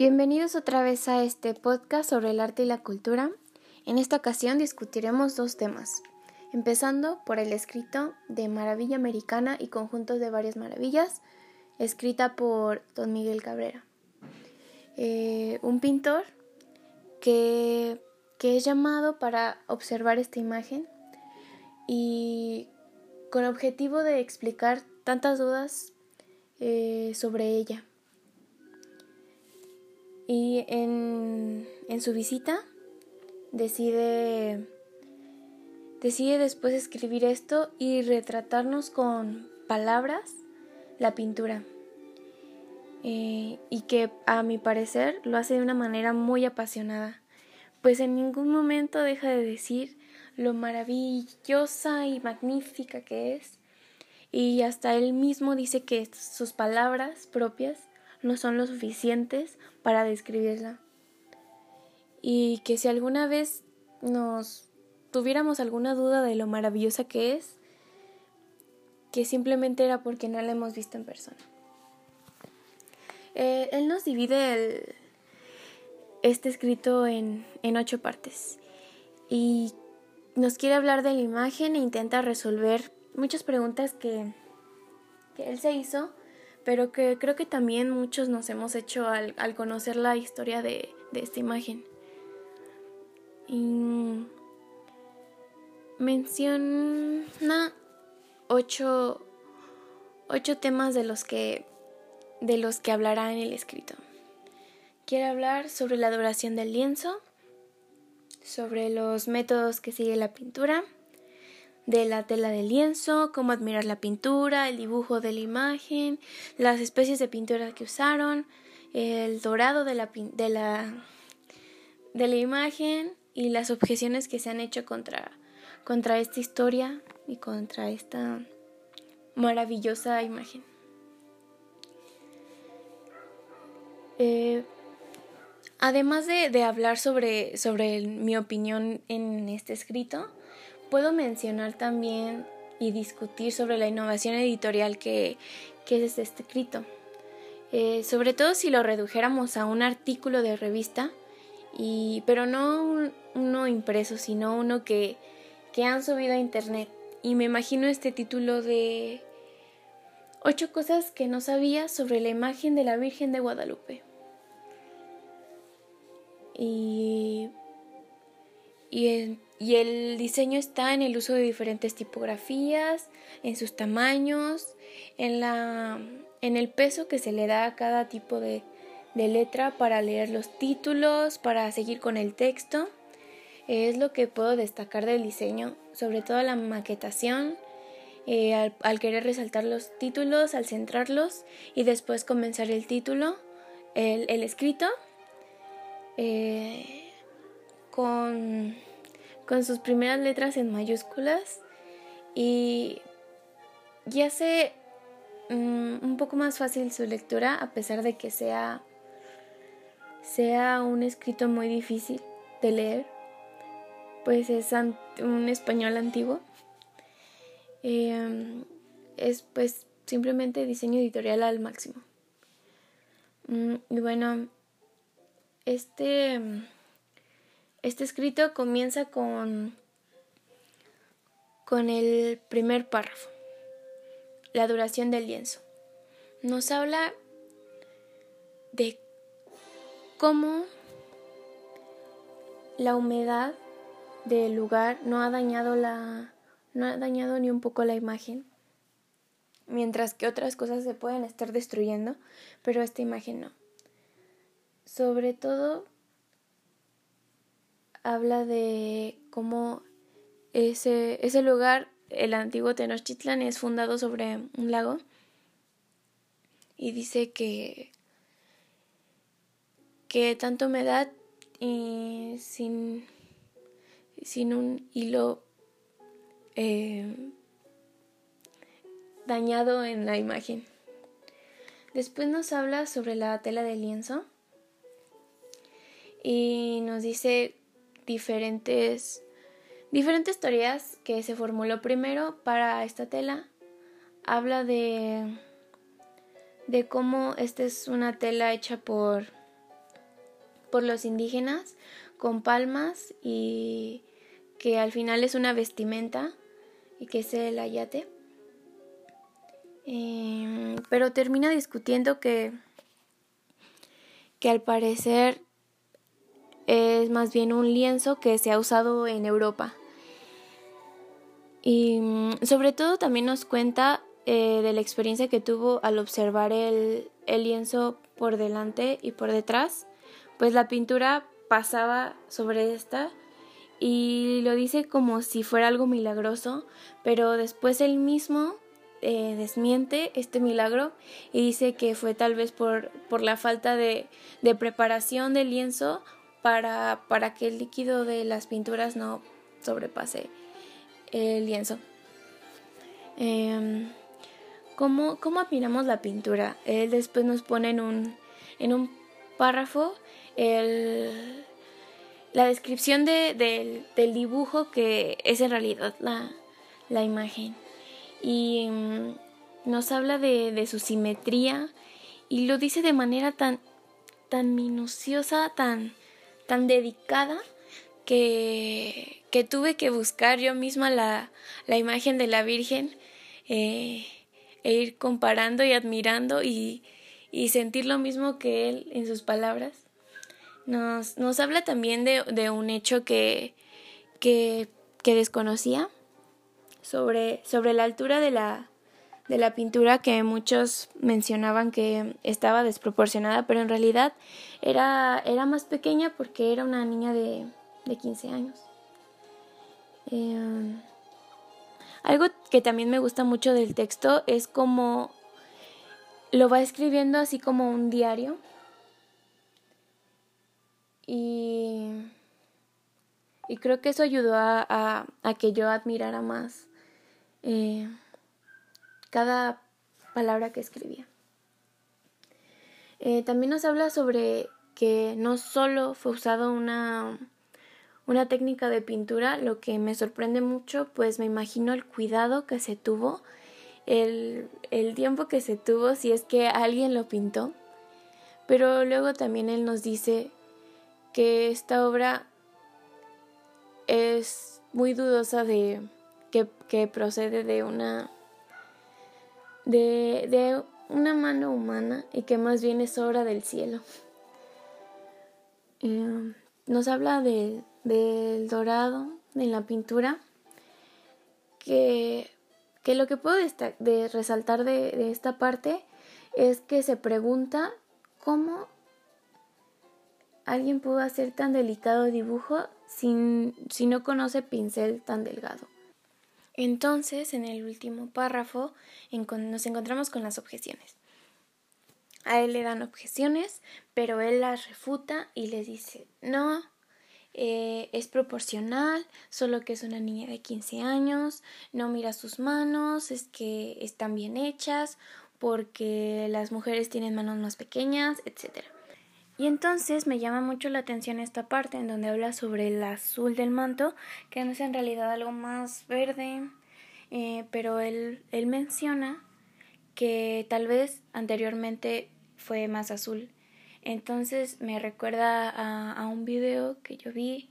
Bienvenidos otra vez a este podcast sobre el arte y la cultura. En esta ocasión discutiremos dos temas, empezando por el escrito de Maravilla Americana y Conjuntos de Varias Maravillas, escrita por Don Miguel Cabrera, eh, un pintor que, es llamado para observar esta imagen y con objetivo de explicar tantas dudas eh, sobre ella. Y en, en su visita decide, decide después escribir esto y retratarnos con palabras la pintura. Eh, y que a mi parecer lo hace de una manera muy apasionada, pues en ningún momento deja de decir lo maravillosa y magnífica que es, y hasta él mismo dice que sus palabras propias no son lo suficientes para describirla. Y que si alguna vez nos tuviéramos alguna duda de lo maravillosa que es, que simplemente era porque no la hemos visto en persona. Eh, él nos divide el, este escrito en, en ocho partes y nos quiere hablar de la imagen e intenta resolver muchas preguntas que, que él se hizo pero que creo que también muchos nos hemos hecho al, conocer la historia de, esta imagen. Y menciona ocho, ocho temas de los que de los que hablará en el escrito. Quiere hablar sobre la duración del lienzo, sobre los métodos que sigue la pintura, de la tela de lienzo, cómo admirar la pintura, el dibujo de la imagen, las especies de pintura que usaron, el dorado de la, de la, de la imagen y las objeciones que se han hecho contra, contra esta historia y contra esta maravillosa imagen. Eh, además de, de hablar sobre, sobre mi opinión en este escrito, Puedo mencionar también y discutir sobre la innovación editorial que, es este escrito. Eh, sobre todo si lo redujéramos a un artículo de revista, y, pero no uno impreso, sino uno que, que han subido a internet. Y me imagino este título de Ocho cosas que no sabía sobre la imagen de la Virgen de Guadalupe. Y, y y el diseño está en el uso de diferentes tipografías, en sus tamaños, en, la, en el peso que se le da a cada tipo de, letra para leer los títulos, para seguir con el texto. Es lo que puedo destacar del diseño, sobre todo la maquetación, eh, al, querer resaltar los títulos, al centrarlos y después comenzar el título, el, el escrito, eh, con con sus primeras letras en mayúsculas y, ya hace mm, un poco más fácil su lectura a pesar de que sea, sea un escrito muy difícil de leer, pues es un español antiguo. Em, es pues simplemente diseño editorial al máximo. Mm, y bueno, este este escrito comienza con, con el primer párrafo, la duración del lienzo. Nos habla de cómo la humedad del lugar no ha dañado la no ha dañado ni un poco la imagen mientras que otras cosas se pueden estar destruyendo pero esta imagen no sobre todo habla de cómo ese, ese lugar, el antiguo Tenochtitlan, es fundado sobre un lago y dice que, que tanta humedad y sin, sin un hilo eh, dañado en la imagen. Después nos habla sobre la tela de lienzo y nos dice diferentes, diferentes teorías que se formuló primero para esta tela. Habla de, de cómo esta es una tela hecha por, por los indígenas con palmas y que al final es una vestimenta y que es el ayate. Em, pero termina discutiendo que, que al parecer es más bien un lienzo que se ha usado en Europa. Y mm, sobre todo también nos cuenta eh, de la experiencia que tuvo al observar el, el lienzo por delante y por detrás, pues la pintura pasaba sobre esta y lo dice como si fuera algo milagroso, pero después él mismo eh, desmiente este milagro y dice que fue tal vez por, por la falta de, de preparación del lienzo para, para, que el líquido de las pinturas no sobrepase el lienzo. Eh, ¿cómo, ¿Cómo admiramos la pintura? Él después nos pone en un, en un párrafo el, la descripción de, del, dibujo que es en realidad la, la imagen. Y mm, nos habla de, de, su simetría y lo dice de manera tan, tan minuciosa, tan, tan dedicada, que, que tuve que buscar yo misma la, la imagen de la Virgen eh, e ir comparando y admirando y, y sentir lo mismo que él en sus palabras. Nos, nos habla también de, de un hecho que, que, que desconocía sobre, sobre la altura de la, de la pintura que muchos mencionaban que estaba desproporcionada, pero en realidad era, era más pequeña porque era una niña de, de 15 años. Eh, algo que también me gusta mucho del texto es como lo va escribiendo así como un diario y, y creo que eso ayudó a, a, que yo admirara más eh, cada palabra que escribía. Eh, también nos habla sobre que no solo fue usado una, una técnica de pintura, lo que me sorprende mucho, pues me imagino el cuidado que se tuvo, el, el tiempo que se tuvo si es que alguien lo pintó. Pero luego también él nos dice que esta obra es muy dudosa de que, procede de una de, de, una mano humana y que más bien es obra del cielo. Um, nos habla de, del dorado en la pintura que, que lo que puedo de resaltar de, de esta parte es que se pregunta cómo alguien pudo hacer tan delicado dibujo sin, si no conoce pincel tan delgado. Entonces, en el último párrafo, nos encontramos con las objeciones. A él le dan objeciones, pero él las refuta y le dice, no, eh, es proporcional, solo que es una niña de 15 años, no mira sus manos, es que están bien hechas, porque las mujeres tienen manos más pequeñas, etc. Y entonces me llama mucho la atención esta parte en donde habla sobre el azul del manto, que no es en realidad algo más verde, eh, pero él, él menciona que tal vez anteriormente fue más azul. Entonces me recuerda a, un video que yo vi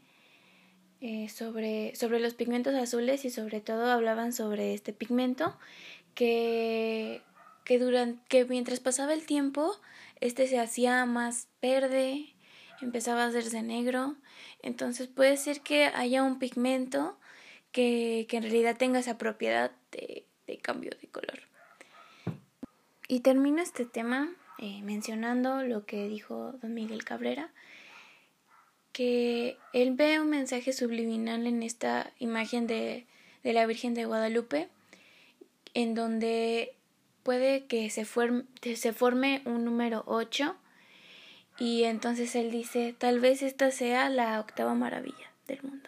eh, sobre, sobre los pigmentos azules y sobre todo hablaban sobre este pigmento que, que, durante, que mientras pasaba el tiempo este se hacía más verde, empezaba a hacerse negro. Entonces puede ser que haya un pigmento que, que en realidad tenga esa propiedad de, de, cambio de color. Y termino este tema eh, mencionando lo que dijo don Miguel Cabrera, que él ve un mensaje subliminal en esta imagen de, de la Virgen de Guadalupe, en donde puede que se, forme, se forme un número 8 y entonces él dice, tal vez esta sea la octava maravilla del mundo.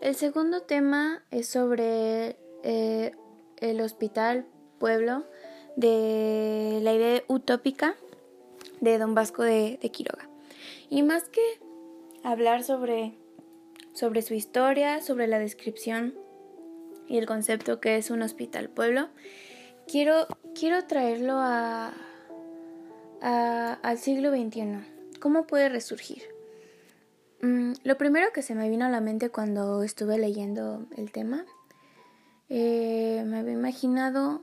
El segundo tema es sobre eh, el hospital pueblo de la idea utópica de don Vasco de, de Quiroga. Y más que hablar sobre, sobre su historia, sobre la descripción y el concepto que es un hospital pueblo, quiero, quiero traerlo a, al siglo XXI. ¿Cómo puede resurgir? Mm, lo primero que se me vino a la mente cuando estuve leyendo el tema, eh, me había imaginado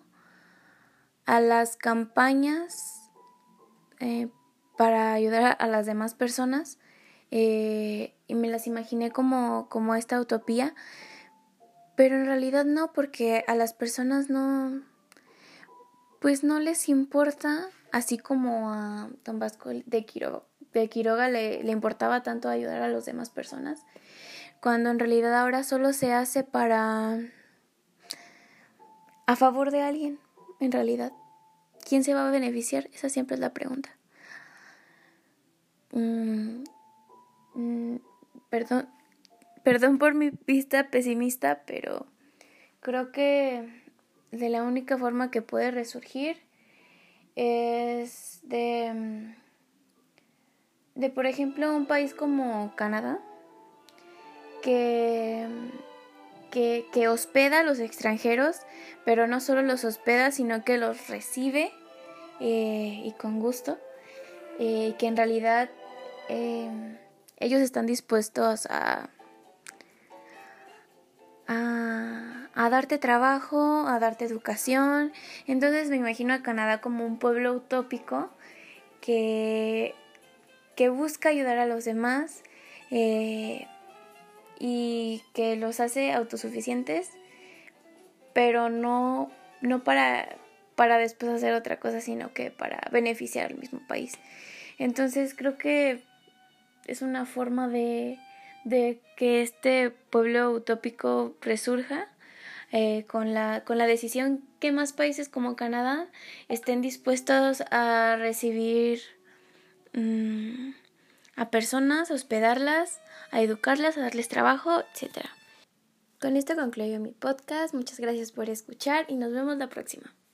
a las campañas eh, para ayudar a las demás personas eh, y me las imaginé como, como esta utopía, pero en realidad no, porque a las personas no, pues no les importa, así como a Don Vasco de Quiroga de Quiroga le, le importaba tanto ayudar a las demás personas, cuando en realidad ahora solo se hace para... a favor de alguien, en realidad. ¿Quién se va a beneficiar? Esa siempre es la pregunta. Mm, mm, perdón, perdón por mi vista pesimista, pero creo que de la única forma que puede resurgir es de de, por ejemplo, un país como Canadá, que, que, hospeda a los extranjeros, pero no solo los hospeda, sino que los recibe eh, y con gusto, eh, que en realidad eh, ellos están dispuestos a, a, darte trabajo, a darte educación. Entonces me imagino a Canadá como un pueblo utópico que que busca ayudar a los demás eh, y que los hace autosuficientes, pero no, no para, para después hacer otra cosa, sino que para beneficiar al mismo país. Entonces creo que es una forma de, de que este pueblo utópico resurja. Eh, con, la, con la decisión que más países como Canadá estén dispuestos a recibir Mm, a personas, a hospedarlas, a educarlas, a darles trabajo, etc. Con esto concluyo mi podcast. Muchas gracias por escuchar y nos vemos la próxima.